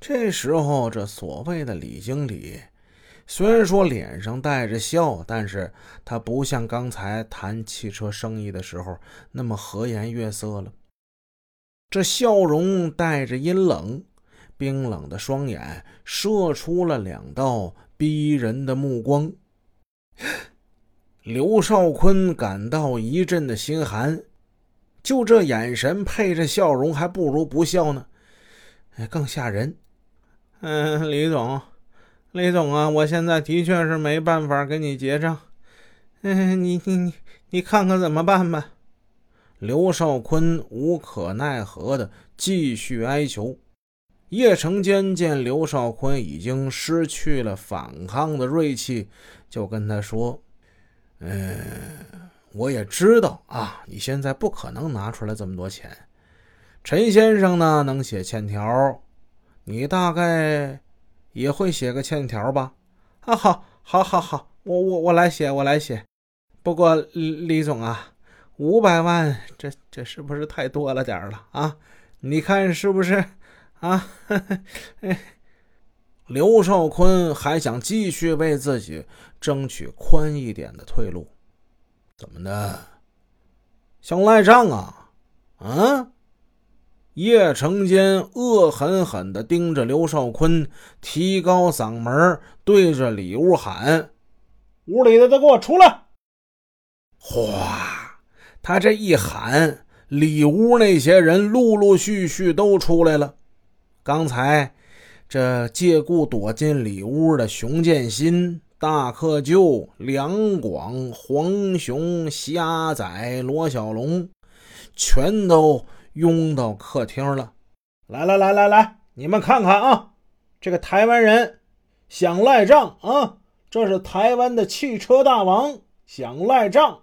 这时候，这所谓的李经理，虽然说脸上带着笑，但是他不像刚才谈汽车生意的时候那么和颜悦色了。这笑容带着阴冷，冰冷的双眼射出了两道逼人的目光。刘少坤感到一阵的心寒，就这眼神配着笑容，还不如不笑呢，哎，更吓人。嗯，李总，李总啊，我现在的确是没办法给你结账，嗯，你你你你看看怎么办吧。刘少坤无可奈何的继续哀求。叶成坚见刘少坤已经失去了反抗的锐气，就跟他说：“嗯，我也知道啊，你现在不可能拿出来这么多钱。陈先生呢，能写欠条，你大概也会写个欠条吧？啊，好，好，好，好，我我我来写，我来写。不过李李总啊。”五百万，这这是不是太多了点了啊？你看是不是啊？刘少坤还想继续为自己争取宽一点的退路，怎么的？想赖账啊？啊？叶成坚恶狠狠地盯着刘少坤，提高嗓门对着里屋喊：“屋里的都给我出来！”哗！他这一喊，里屋那些人陆陆续续都出来了。刚才这借故躲进里屋的熊建新、大克舅、梁广、黄雄、虾仔、罗小龙，全都拥到客厅了。来来来来来，你们看看啊，这个台湾人想赖账啊！这是台湾的汽车大王想赖账。